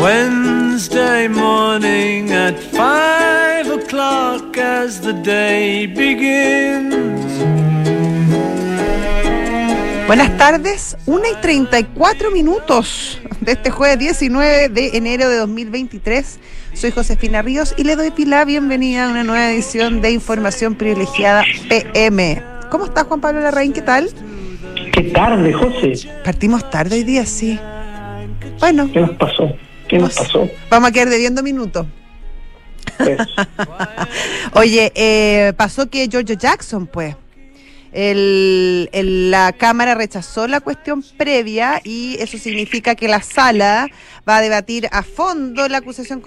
Wednesday morning at five o'clock as the day begins. Buenas tardes, 1 y 34 minutos de este jueves 19 de enero de 2023. Soy Josefina Ríos y le doy la bienvenida a una nueva edición de Información Privilegiada PM. ¿Cómo estás, Juan Pablo Larraín? ¿Qué tal? Qué tarde, José. Partimos tarde hoy día, sí. Bueno. ¿Qué nos pasó? ¿Qué nos pasó? Vamos a quedar debiendo minutos. Pues, Oye, eh, pasó que George Jackson, pues, el, el- la Cámara rechazó la cuestión previa y eso significa que la sala va a debatir a fondo la acusación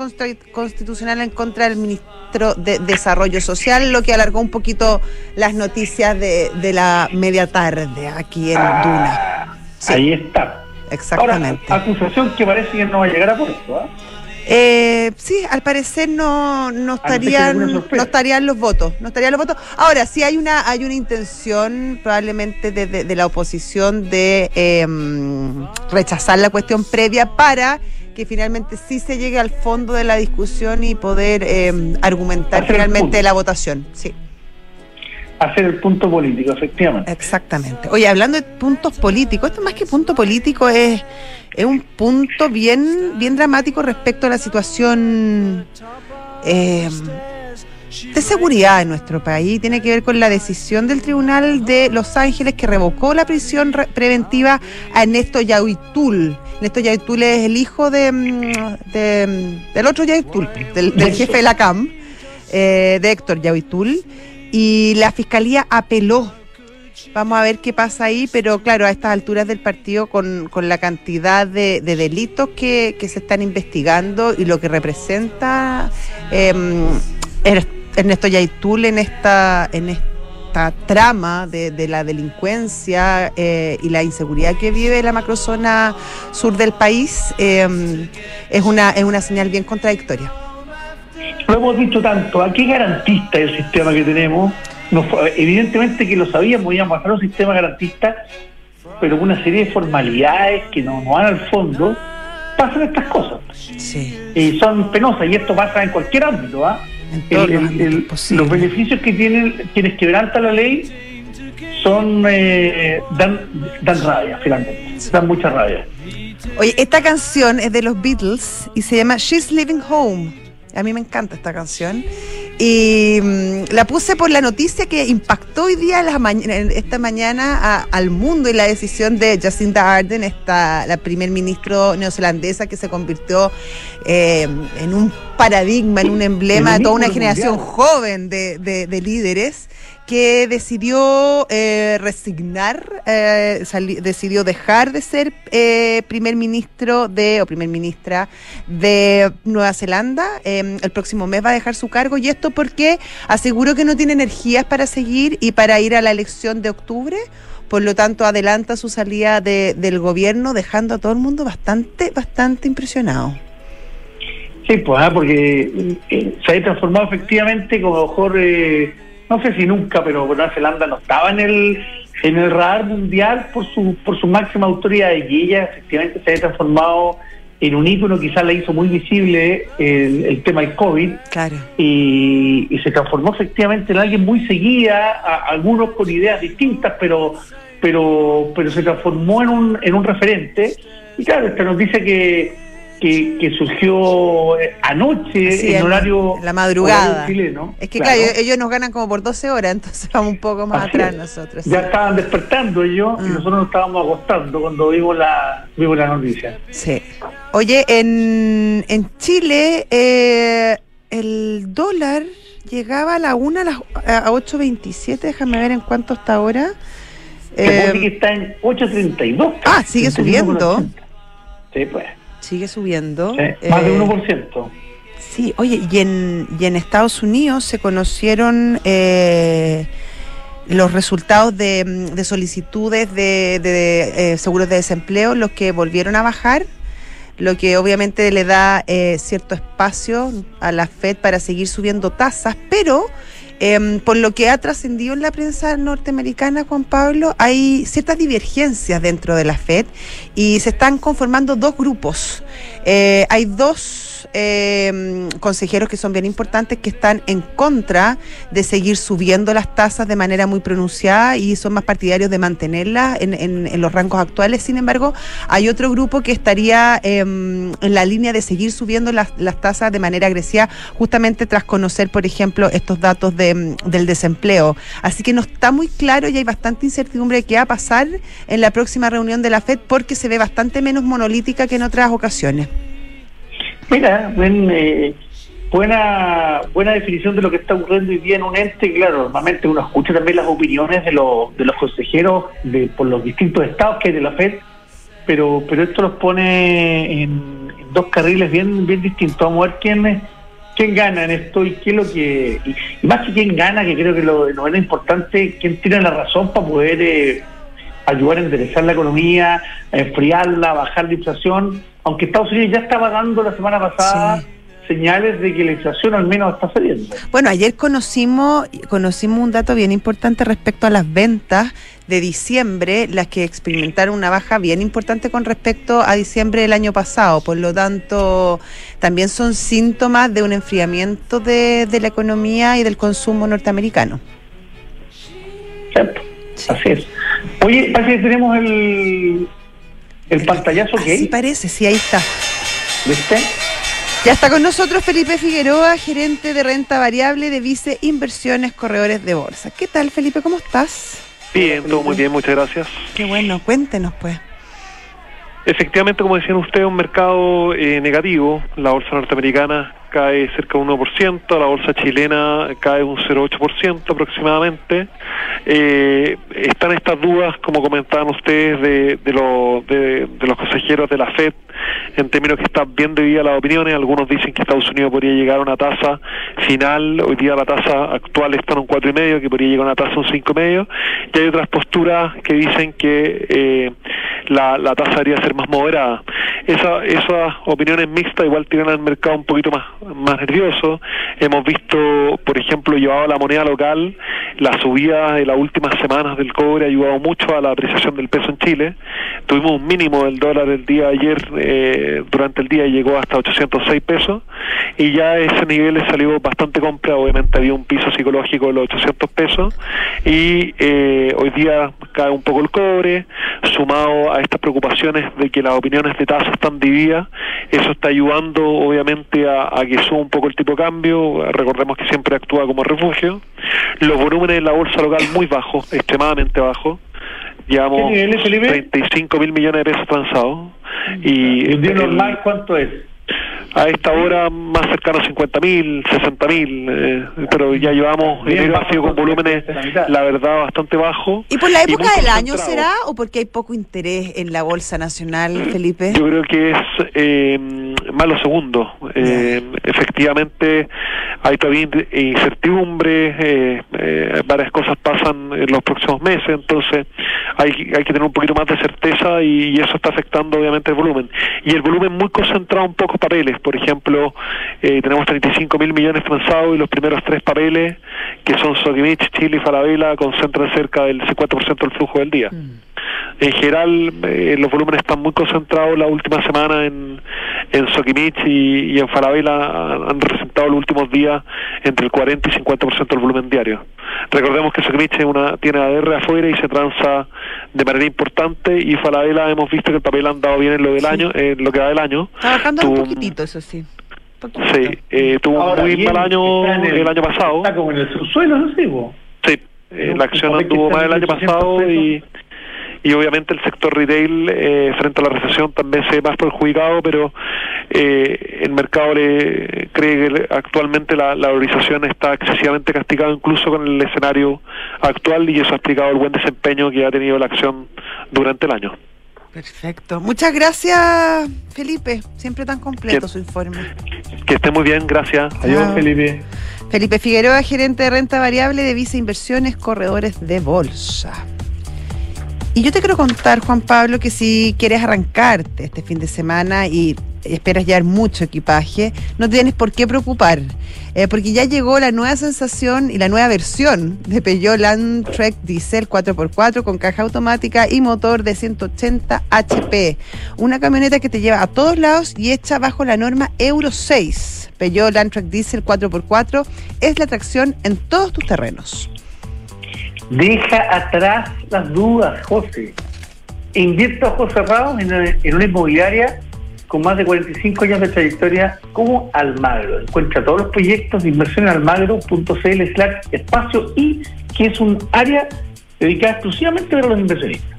constitucional en contra del ministro de Desarrollo Social, lo que alargó un poquito las noticias de, de la media tarde aquí en Duna. Sí, Ahí está. exactamente. Ahora, acusación que parece que no va a llegar a puesto. ¿ah? Eh, sí, al parecer no, no A no ser que haya estarían, no estarían los votos, no estarían los votos. Ahora, sí hay una, hay una intención probablemente de, de- de la oposición de eh, rechazar la cuestión previa para que finalmente sí se llegue al fondo de la discusión y poder eh, argumentar finalmente la votación. Sí, Hacer el punto político, efectivamente. exactamente. Oye, hablando de puntos políticos, esto más que punto político es, es un punto bien, bien dramático respecto a la situación eh, de seguridad en nuestro país. Tiene que ver con la decisión del Tribunal de Los Ángeles que revocó la prisión re- preventiva a Ernesto Yauitul. Ernesto Yauitul es el hijo de, mm, de, del otro Yauitul, del, del jefe de la CAM, eh, de Héctor Yauitul. Y la fiscalía apeló. Vamos a ver qué pasa ahí, pero claro, a estas alturas del partido, con, con la cantidad de, de delitos que, que se están investigando y lo que representa eh, Er- Ernesto Yaitul en esta, en esta trama de, de la delincuencia eh, y la inseguridad que vive la macrozona sur del país, eh, es, una, es una señal bien contradictoria. Lo hemos dicho tanto. ¿A qué garantista es el sistema que tenemos? Nos evidentemente que lo sabíamos, íbamos a hacer un sistema garantista, pero una serie de formalidades que no, no van al fondo, pasan estas cosas. Sí, Y son penosas, y esto pasa en cualquier ámbito. ¿ah? en El- el- el- posibles. los beneficios que tienen quienes quebrantan la ley son eh, dan, dan rabia, finalmente. Dan mucha rabia. Oye, esta canción es de los Beatles y se llama She's Living Home. A mí me encanta esta canción. Y mm, la puse por la noticia que impactó hoy día la ma- en esta mañana a- al mundo y la decisión de Jacinda Ardern, esta, la primer ministro neozelandesa que se convirtió eh, en un paradigma, en un emblema de toda una generación mundial. joven de, de- de líderes que decidió eh, resignar, eh, decidió dejar de ser eh, primer ministro de o primer ministra de Nueva Zelanda. Eh, el próximo mes va a dejar su cargo y esto porque aseguró que no tiene energías para seguir y para ir a la elección de octubre. Por lo tanto, adelanta su salida de- del gobierno, dejando a todo el mundo bastante, bastante impresionado. Sí, pues, ah, porque eh, se ha transformado efectivamente como mejor, eh, no sé si nunca, pero Nueva Zelanda no estaba en el en el radar mundial por su por su máxima autoridad y ella efectivamente se ha transformado en un ícono, quizás la hizo muy visible el, el tema del COVID Claro. y, y se transformó efectivamente en alguien muy seguida, a- algunos con ideas distintas, pero pero pero se transformó en un, en un referente. Y claro, esta noticia que, que, que surgió eh, anoche en en horario la madrugada. horario chileno. Es que claro, ellos nos ganan como por 12 horas, entonces vamos un poco más Así atrás es. nosotros. Ya estaban despertando ellos y Mm. nosotros nos estábamos acostando cuando vimos la, vimos la noticia. Sí. Oye, en, en Chile eh, el dólar llegaba a la 1 a las a 8.27, déjame ver en cuánto está ahora. Eh, que está en 8.32. ah, sigue subiendo. Sí, pues. Sigue subiendo. sí, más de Eh, 1%. Sí, oye, y en, y en Estados Unidos se conocieron eh, los resultados de, de solicitudes de, de, eh, seguros de desempleo, los que volvieron a bajar, lo que obviamente le da eh, cierto espacio a la Fed para seguir subiendo tasas, pero Em, por lo que ha trascendido en la prensa norteamericana, Juan Pablo, hay ciertas divergencias dentro de la Fed y se están conformando dos grupos. Eh, hay dos eh, consejeros que son bien importantes que están en contra de seguir subiendo las tasas de manera muy pronunciada y son más partidarios de mantenerlas en, en, los rangos actuales. Sin embargo, hay otro grupo que estaría em, en la línea de seguir subiendo las, las, tasas de manera agresiva, justamente tras conocer, por ejemplo, estos datos de, em, del desempleo. Así que no está muy claro y hay bastante incertidumbre de qué va a pasar en la próxima reunión de la FED porque se ve bastante menos monolítica que en otras ocasiones. Mira, eh, buena buena definición de lo que está ocurriendo hoy día en un ente. Claro, normalmente uno escucha también las opiniones de, los de los consejeros de, por los distintos estados que hay de la FED, pero pero esto los pone en, dos carriles bien bien distintos. Vamos a ver quién quién gana en esto y qué es lo que y, más que quién gana, que creo que lo, lo es importante, quién tiene la razón para poder eh, ayudar a enderezar la economía, a enfriarla, a bajar la inflación aunque Estados Unidos ya estaba dando la semana pasada señales de que la inflación al menos está saliendo. Bueno, ayer conocimos, conocimos un dato bien importante respecto a las ventas de diciembre, las que experimentaron una baja bien importante con respecto a diciembre del año pasado. Por lo tanto, también son síntomas de un enfriamiento de, la economía y del consumo norteamericano. Cierto, así es. Oye, parece que tenemos el, el pantallazo que Sí parece, sí, ahí está. ¿Viste? Ya está con nosotros Felipe Figueroa, gerente de renta variable de Vice Inversiones Corredores de Bolsa. ¿Qué tal, Felipe? ¿Cómo estás? Bien, todo muy bien, muchas gracias. Qué bueno, cuéntenos pues. Efectivamente, como decían ustedes, un mercado eh, negativo. La bolsa norteamericana cae cerca de un 1%, la bolsa chilena cae un 0,8% aproximadamente. Eh, están estas dudas, como comentaban ustedes, de, de, de, los consejeros de la FED, en términos que están bien divididas las opiniones. Algunos dicen que Estados Unidos podría llegar a una tasa final, hoy día la tasa actual está en un 4,5, que podría llegar a una tasa de un 5,5. Y hay otras posturas que dicen que eh, la, la tasa debería ser más moderada. Esa, esas opiniones mixtas igual tienen al mercado un poquito más más nervioso. Hemos visto, por ejemplo, llevado la moneda local, la subida de las últimas semanas del cobre ha ayudado mucho a la apreciación del peso en Chile. Tuvimos un mínimo del dólar el día de ayer, eh, durante el día llegó hasta 806 pesos y ya ese nivel salió bastante compra, obviamente había un piso psicológico de los 800 pesos y eh, hoy día cae un poco el cobre, sumado a estas preocupaciones de que las opiniones de tasa están divididas, eso está ayudando obviamente a, a que sube un poco el tipo de cambio, recordemos que siempre actúa como refugio. Los volúmenes de la bolsa local muy bajos, extremadamente bajos. Llevamos 35 mil millones de pesos transados. Y ¿El día normal cuánto es? a esta hora más cercano a 50 mil, 60 mil, eh, pero ya llevamos enero ha sido con volúmenes, la verdad, bastante bajo. ¿Y por la época del año será o porque hay poco interés en la Bolsa Nacional, Felipe? Yo creo que es eh, más lo segundo. Eh, efectivamente, hay todavía incertidumbre, eh, varias cosas pasan en los próximos meses, entonces hay, hay que tener un poquito más de certeza y, eso está afectando obviamente el volumen. Y el volumen muy concentrado un poco papeles, por ejemplo, eh, tenemos 35 mil millones transados y los primeros tres papeles, que son Sodimich, Chile y Falabella, concentran cerca del 50% del flujo del día. Mm. En general, eh, los volúmenes están muy concentrados la última semana en, en Soquimich y, en Falabella han, representado los últimos días entre el 40 y 50% del volumen diario. Recordemos que Soquimich una, tiene ADR afuera y se transa de manera importante y Falabella hemos visto que el papel ha andado bien en lo del año, en lo que va del año. Trabajando un poquitito, eso sí. Sí, eh, tuvo un muy mal año el, año pasado. Está como en el subsuelo, no sé, Sí, eh, la acción anduvo mal el año pasado y y obviamente el sector retail eh, frente a la recesión también se ve más perjudicado, pero eh, el mercado le cree que actualmente la, la valorización está excesivamente castigada incluso con el escenario actual y eso ha explicado el buen desempeño que ha tenido la acción durante el año. Perfecto. Muchas gracias, Felipe. Siempre tan completo su informe. Que esté muy bien, gracias. Adiós, Felipe. Felipe Figueroa, gerente de renta variable de Visa Inversiones, corredores de bolsa. Y yo te quiero contar, Juan Pablo, que si quieres arrancarte este fin de semana y esperas llevar mucho equipaje, no tienes por qué preocupar, eh, porque ya llegó la nueva sensación y la nueva versión de Peugeot Landtrek Diesel 4x4 con caja automática y motor de 180 HP. Una camioneta que te lleva a todos lados y hecha bajo la norma Euro 6. Peugeot Landtrek Diesel 4x4 es la tracción en todos tus terrenos. Deja atrás las dudas, José. Invierta ojos cerrados en, en una inmobiliaria con más de 45 años de trayectoria como Almagro. Encuentra todos los proyectos de inversión en almagro.cl espacio y que es un área dedicada exclusivamente a los inversionistas.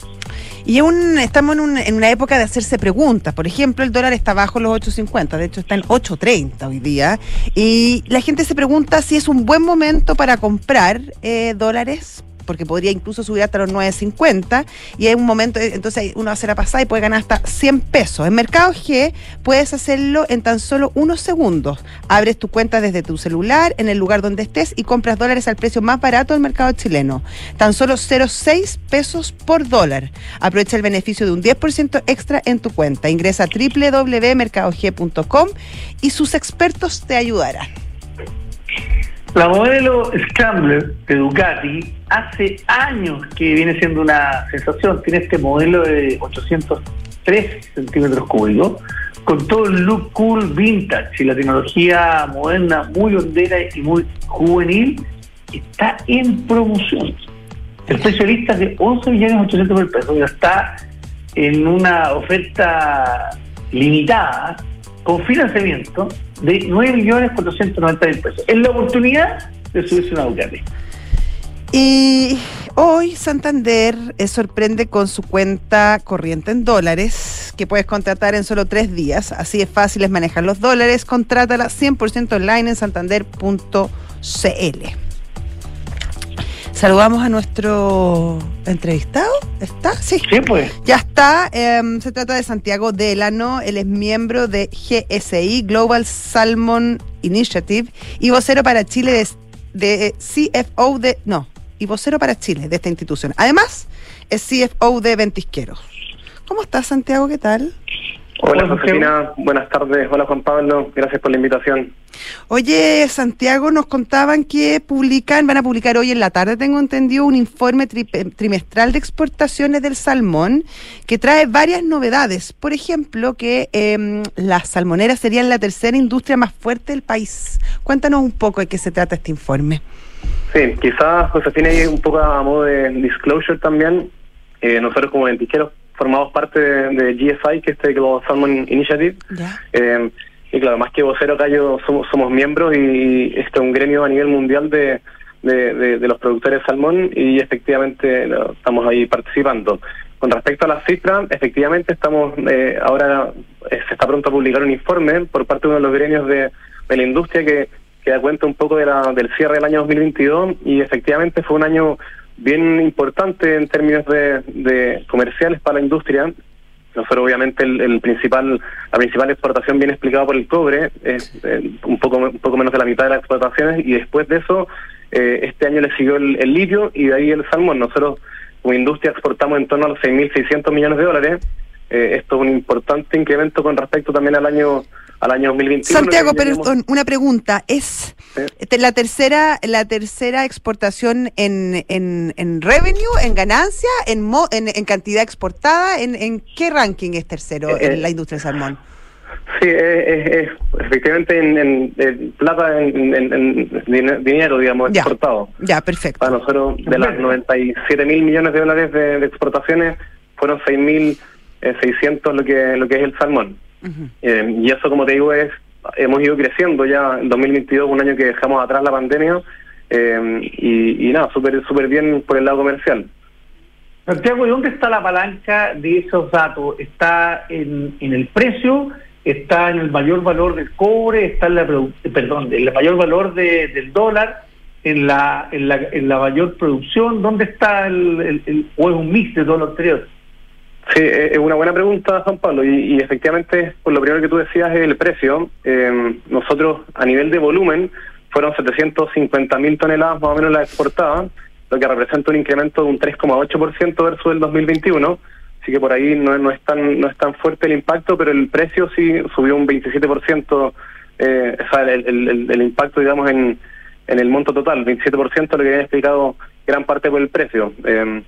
Y un, estamos en, en, una época de hacerse preguntas. Por ejemplo, el dólar está bajo los 8.50, de hecho está en 8.30 hoy día. Y la gente se pregunta si es un buen momento para comprar eh, dólares porque podría incluso subir hasta los 9.50 y hay un momento, entonces uno hace la pasada y puede ganar hasta 100 pesos. En Mercado G puedes hacerlo en tan solo unos segundos. Abres tu cuenta desde tu celular en el lugar donde estés y compras dólares al precio más barato del mercado chileno. Tan solo 0,6 pesos por dólar. Aprovecha el beneficio de un 10% extra en tu cuenta. Ingresa a www.mercadog.com y sus expertos te ayudarán. La modelo Scrambler de Ducati hace años que viene siendo una sensación. Tiene este modelo de 803 centímetros cúbicos, con todo el look cool vintage y la tecnología moderna muy hondera y muy juvenil. Está en promoción. El precio lista es de 11 millones 800 mil pesos. Ya está en una oferta limitada con financiamiento de 9.490.000 pesos. Es la oportunidad de subirse una Ducati. Y hoy Santander eh, sorprende con su cuenta corriente en dólares que puedes contratar en solo tres días. Así es fácil es manejar los dólares. Contrátala 100% online en santander.cl. Saludamos a nuestro entrevistado. ¿Está? Sí. Sí, pues. Ya está. Eh, se trata de Santiago Delano. Él es miembro de GSI, Global Salmon Initiative, y vocero para Chile de, de CFO de. No, y vocero para Chile de esta institución. Además, es CFO de Ventisqueros. ¿Cómo estás, Santiago? ¿Qué tal? Hola, Josefina. Buenas tardes. Hola, Juan Pablo. Gracias por la invitación. Oye, Santiago, nos contaban que publican, van a publicar hoy en la tarde, tengo entendido, un informe tri trimestral de exportaciones del salmón que trae varias novedades. Por ejemplo, que eh, las salmoneras serían la tercera industria más fuerte del país. Cuéntanos un poco de qué se trata este informe. Sí, quizás, Josefina, un poco a modo de disclosure también, eh, nosotros como ventiqueros formamos parte de, de, GSI, que es este Global Salmon Initiative. Eh, y claro, más que vocero acá yo somos, somos miembros y este es un gremio a nivel mundial de, de, de, de los productores de salmón y efectivamente no, estamos ahí participando. Con respecto a las cifras, efectivamente estamos eh, ahora eh, se está pronto a publicar un informe por parte de uno de los gremios de, de la industria que, que da cuenta un poco de la, del cierre del año 2022 y efectivamente fue un año bien importante en términos de, de comerciales para la industria. Nosotros obviamente el, el, principal, la principal exportación viene explicada por el cobre, es eh, un poco un poco menos de la mitad de las exportaciones y después de eso eh, este año le siguió el, el, litio y de ahí el salmón. Nosotros como industria exportamos en torno a los 6.600 millones de dólares. Eh, esto es un importante incremento con respecto también al año al año 2021. Santiago, una pregunta, ¿es la tercera la tercera exportación en, en, en revenue, en ganancia, en, mo, en, en, cantidad exportada? ¿En, ¿En qué ranking es tercero eh, en la industria del salmón? Sí, eh, efectivamente en, en, plata, en, dinero, digamos, ya, exportado. Ya, perfecto. Para nosotros, de las 97 mil millones de dólares de, de exportaciones, fueron 6 mil 600 lo que, lo que es el salmón. Uh -huh. eh, y eso, como te digo, es hemos ido creciendo ya en 2022, un año que dejamos atrás la pandemia, eh, y, y, nada, súper super bien por el lado comercial. Santiago, ¿y dónde está la palanca de esos datos? ¿Está en, en el precio? ¿Está en el mayor valor del cobre? ¿Está en la, perdón, en el mayor valor de, del dólar? ¿En la, en, la, ¿En la mayor producción? ¿Dónde está el, el, el o es un mix de todo lo anterior? Sí, es una buena pregunta, Juan Pablo, y, efectivamente, por lo primero que tú decías es el precio. Eh, nosotros, a nivel de volumen, fueron 750 mil toneladas más o menos las exportadas, lo que representa un incremento de un 3,8% versus el 2021. así que por ahí no, no, es tan no es tan fuerte el impacto, pero el precio sí subió un 27%, eh, o sea, el, el, impacto, digamos, en, en el monto total, 27% lo que había explicado gran parte por el precio. Eh,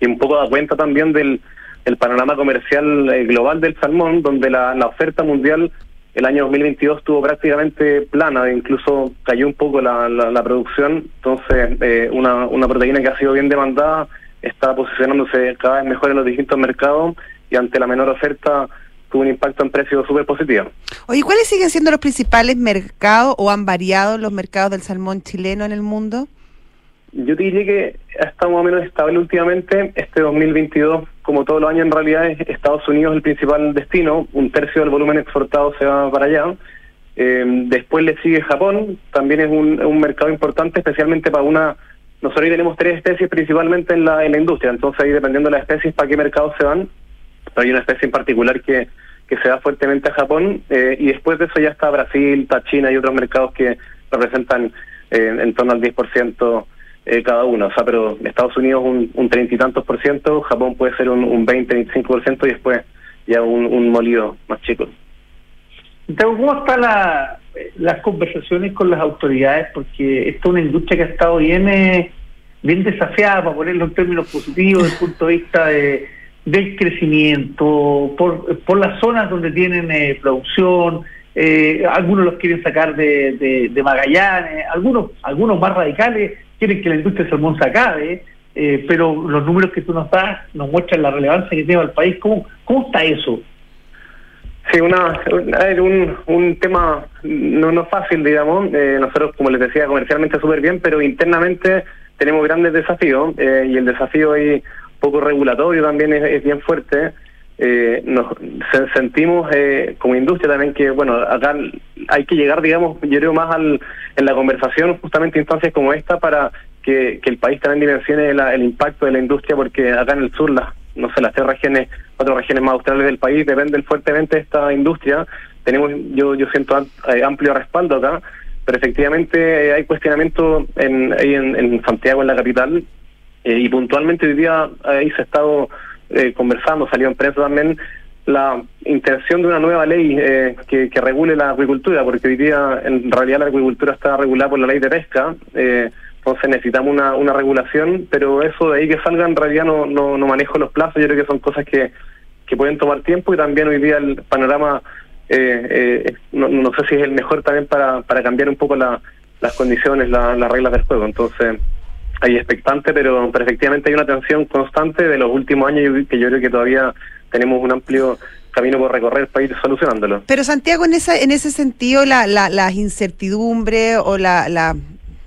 y un poco da cuenta también del el panorama comercial eh, global del salmón, donde la, la oferta mundial el año 2022 estuvo prácticamente plana, incluso cayó un poco la, la, producción, entonces eh, una, una proteína que ha sido bien demandada está posicionándose cada vez mejor en los distintos mercados y ante la menor oferta tuvo un impacto en precios súper positivo. Oye, ¿cuáles siguen siendo los principales mercados o han variado los mercados del salmón chileno en el mundo? Yo diría que ha estado más o menos estable últimamente. Este 2022, como todos los años, en realidad es Estados Unidos el principal destino. Un tercio del volumen exportado se va para allá. Eh, después le sigue Japón. También es un, mercado importante, especialmente para una nosotros tenemos tres especies principalmente en la, en la industria, entonces ahí dependiendo de las especies para qué mercados se van, hay una especie en particular que, que se da fuertemente a Japón eh, y después de eso ya está Brasil, está China y otros mercados que representan eh, en torno al 10% eh, cada uno. O sea, pero Estados Unidos un, treinta y tantos por ciento, Japón puede ser un, 20, 25 por ciento y después ya un, molido más chico. ¿cómo están la, las conversaciones con las autoridades? Porque esta es una industria que ha estado bien, eh, bien desafiada, para ponerlo en términos positivos, desde el punto de vista de, del crecimiento, por, por las zonas donde tienen eh, producción, eh, algunos los quieren sacar de, de, Magallanes, algunos, algunos más radicales quieren que la industria del salmón se acabe, pero los números que tú nos das nos muestran la relevancia que tiene el país. ¿Cómo, cómo está eso? Sí, una, un, un tema no, no fácil, digamos. Eh, nosotros, como les decía, comercialmente súper bien, pero internamente tenemos grandes desafíos eh, y el desafío ahí poco regulatorio también es, bien fuerte. Eh, nos sentimos como industria también que, bueno, acá hay que llegar, digamos, yo creo más al, en la conversación justamente instancias como esta para que, que el país también dimensione el impacto de la industria, porque acá en el sur las no sé, las tres regiones, cuatro regiones más australes del país dependen fuertemente de esta industria. Tenemos, yo, yo siento eh, amplio respaldo acá, pero efectivamente eh, hay cuestionamiento en, ahí en, Santiago, en la capital, eh, y puntualmente hoy día ahí se ha estado conversando, salió en prensa también, la intención de una nueva ley que, que regule la agricultura, porque hoy día en realidad la agricultura está regulada por la ley de pesca. Eh, entonces necesitamos una, una regulación, pero eso de ahí que salga en realidad no, no, no manejo los plazos, yo creo que son cosas que, que pueden tomar tiempo y también hoy día el panorama eh, eh, no, no, sé si es el mejor también para, para cambiar un poco la, las condiciones, las reglas del juego. Entonces hay expectante, pero, pero efectivamente hay una tensión constante de los últimos años que yo creo que todavía tenemos un amplio camino por recorrer para ir solucionándolo. Pero Santiago, en esa en ese sentido, la, la, las incertidumbres o la, la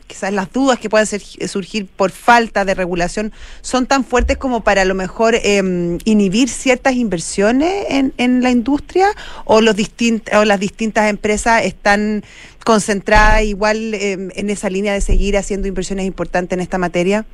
quizás las dudas que puedan surgir por falta de regulación son tan fuertes como para a lo mejor em, inhibir ciertas inversiones en, en la industria o los o las distintas empresas están concentradas igual em, en esa línea de seguir haciendo inversiones importantes en esta materia?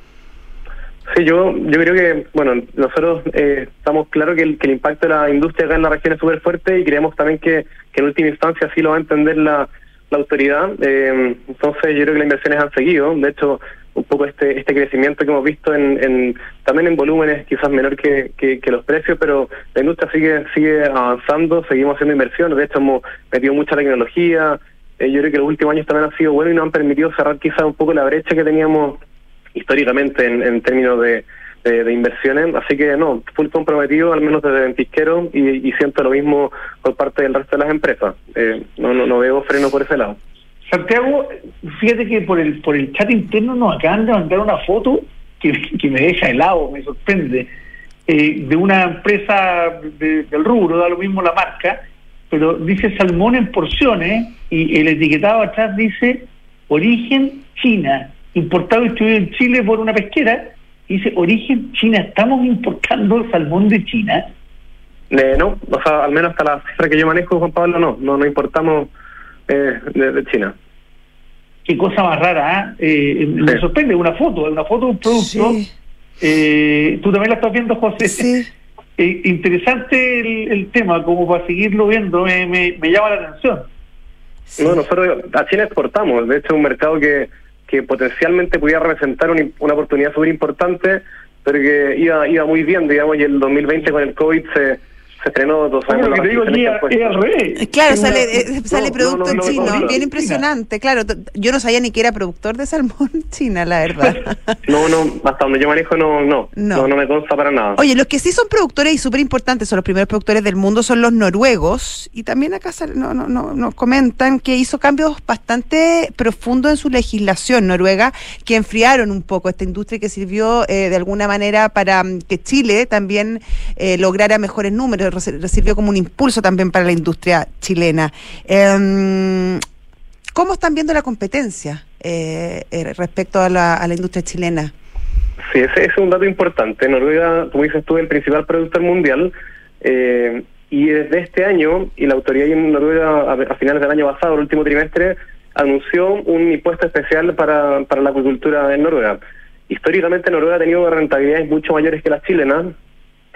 Sí, yo, yo creo que, bueno, nosotros eh, estamos claros que el, que el impacto de la industria acá en la región es súper fuerte y creemos también que, en última instancia sí lo va a entender la, la autoridad. Eh, entonces yo creo que las inversiones han seguido. De hecho, un poco este este crecimiento que hemos visto en, en también en volúmenes quizás menor que, que, los precios, pero la industria sigue sigue avanzando, seguimos haciendo inversiones. De hecho, hemos metido mucha tecnología. Eh, yo creo que los últimos años también han sido buenos y nos han permitido cerrar quizás un poco la brecha que teníamos históricamente en, en términos de de, inversiones, así que no, full comprometido, al menos desde Ventisquero, y, y siento lo mismo por parte del resto de las empresas. Eh, no, no, no veo freno por ese lado. Santiago, fíjate que por el por el chat interno nos acaban de mandar una foto que, que me deja helado, me sorprende, eh, de una empresa del rubro, da lo mismo la marca, pero dice salmón en porciones y el etiquetado atrás dice origen China, importado y distribuido en Chile por una pesquera dice origen China, ¿estamos importando salmón de China? Eh, no, o sea, al menos hasta la cifra que yo manejo, Juan Pablo, no, no, no importamos eh, de, China. Qué cosa más rara, ¿eh? eh me sorprende, una foto, una foto de un producto. Eh, Tú también la estás viendo, José. Sí. interesante el, tema, como para seguirlo viendo, me, me, llama la atención. No, nosotros a China exportamos, de hecho es un mercado que que potencialmente pudiera representar una, oportunidad súper importante, pero que iba, iba muy bien, digamos, y el 2020 con el COVID se se estrenó dos años. Que te digo al revés. Claro, sale, eh, sale producto en chino, bien impresionante. Claro, yo no sabía ni que era productor de salmón china, la verdad. no, no, hasta donde yo manejo no, no, no, no, me consta para nada. Oye, los que sí son productores y súper importantes, son los primeros productores del mundo, son los noruegos. Y también acá no, no, no, nos comentan que hizo cambios bastante profundos en su legislación noruega, que enfriaron un poco esta industria y que sirvió eh, de alguna manera para mm, que Chile también eh, lograra mejores números recibió como un impulso también para la industria chilena. Em, ¿Cómo están viendo la competencia eh, eh, respecto a la, industria chilena? Sí, ese, es un dato importante. Noruega, como dices tú, es el principal productor mundial. Eh, y desde este año, y la autoridad en Noruega a, finales del año pasado, el último trimestre, anunció un impuesto especial para, para la acuicultura en Noruega. Históricamente Noruega ha tenido rentabilidades mucho mayores que las chilenas,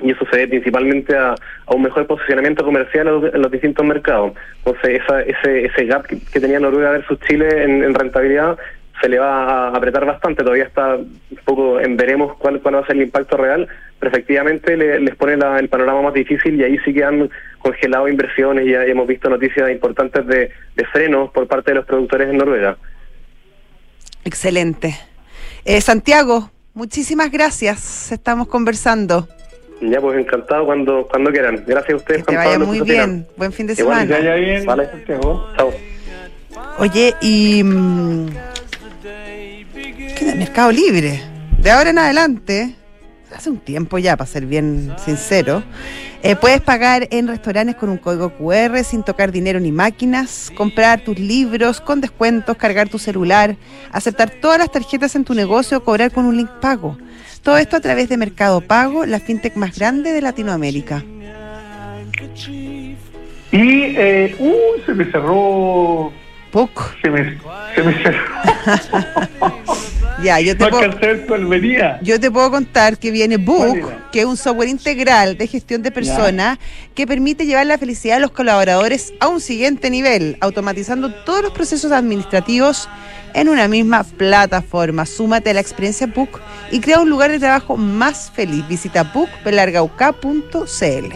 y eso se debe principalmente a, un mejor posicionamiento comercial en los, distintos mercados. Entonces, esa, ese, ese gap que, tenía Noruega versus Chile en, rentabilidad se le va a apretar bastante. Todavía está un poco en veremos cuál, cuál va a ser el impacto real, pero efectivamente les pone el panorama más difícil y ahí sí que han congelado inversiones y hemos visto noticias importantes de, de frenos por parte de los productores en Noruega. Excelente. Eh, Santiago, muchísimas gracias. Estamos conversando. Ya, pues encantado cuando cuando quieran. Gracias a ustedes. Que te vaya muy bien. Buen fin de semana. Que vaya bien. Vale. Chao. Oye, y... Mmm, ¿Qué Mercado Libre? De ahora en adelante, hace un tiempo ya, para ser bien sincero, eh, puedes pagar en restaurantes con un código QR sin tocar dinero ni máquinas, comprar tus libros con descuentos, cargar tu celular, aceptar todas las tarjetas en tu negocio, cobrar con un link pago. Todo esto a través de Mercado Pago, la fintech más grande de Latinoamérica. Y, eh, uh, se me cerró. Poco. Se me, se me cerró. ya, yo te, puedo, yo te puedo contar que viene Book, que es un software integral de gestión de personas que permite llevar la felicidad de los colaboradores a un siguiente nivel, automatizando todos los procesos administrativos en una misma plataforma. Súmate a la experiencia Book y crea un lugar de trabajo más feliz. Visita bookpelargauk.cl.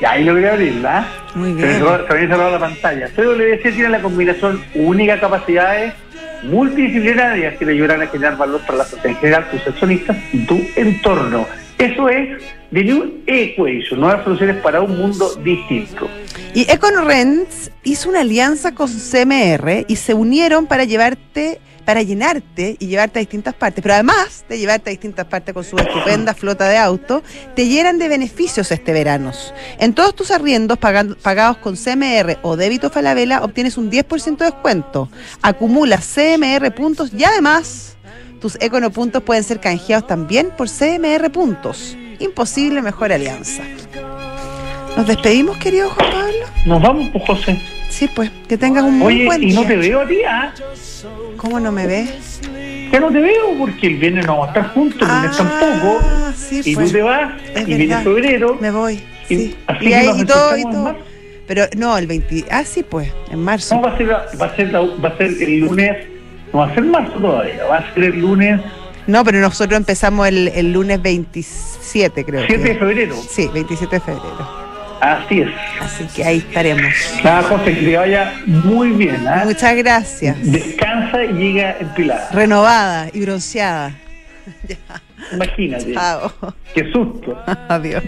Y ahí logré abrirla. Muy bien. Se, había cerrado la pantalla. CWC tiene la combinación única de capacidades multidisciplinarias que le ayudarán a generar valor para la sociedad en general, tus accionistas y tu entorno. Eso es The New Equation, nuevas soluciones para un mundo distinto. Y EconoRents hizo una alianza con CMR y se unieron para llevarte para llenarte y llevarte a distintas partes, pero además de llevarte a distintas partes con su estupenda flota de autos, te llenan de beneficios este verano. En todos tus arriendos pagados con CMR o débito Falabella obtienes un 10% de descuento. Acumulas CMR puntos y además tus Econo puntos pueden ser canjeados también por CMR puntos. Imposible mejor alianza. ¿Nos despedimos, querido Juan Pablo? Nos vamos, pues, José. Sí, pues, que tengas un muy buen día. y no te veo a ti, ¿ah? ¿Cómo no me ves? Ya no te veo porque el viernes no vamos a estar juntos, el lunes ah, tampoco. Sí, y pues, tú te vas, y viene febrero. Me voy. Y, sí. Así y, ahí, y todo, y todo. Pero no, el 20. Ah, sí, pues, en marzo. No, va a ser, va a ser, va a ser el lunes. No va a ser marzo todavía, va a ser el lunes. No, pero nosotros empezamos el, el lunes 27, creo. 7 de febrero. Sí, 27 de febrero. Así es. Así que ahí estaremos. Nada, José, que te vaya muy bien. ¿eh? Muchas gracias. Descansa y llega empilada. Renovada y bronceada. Imagínate. Chao. Qué susto. Adiós.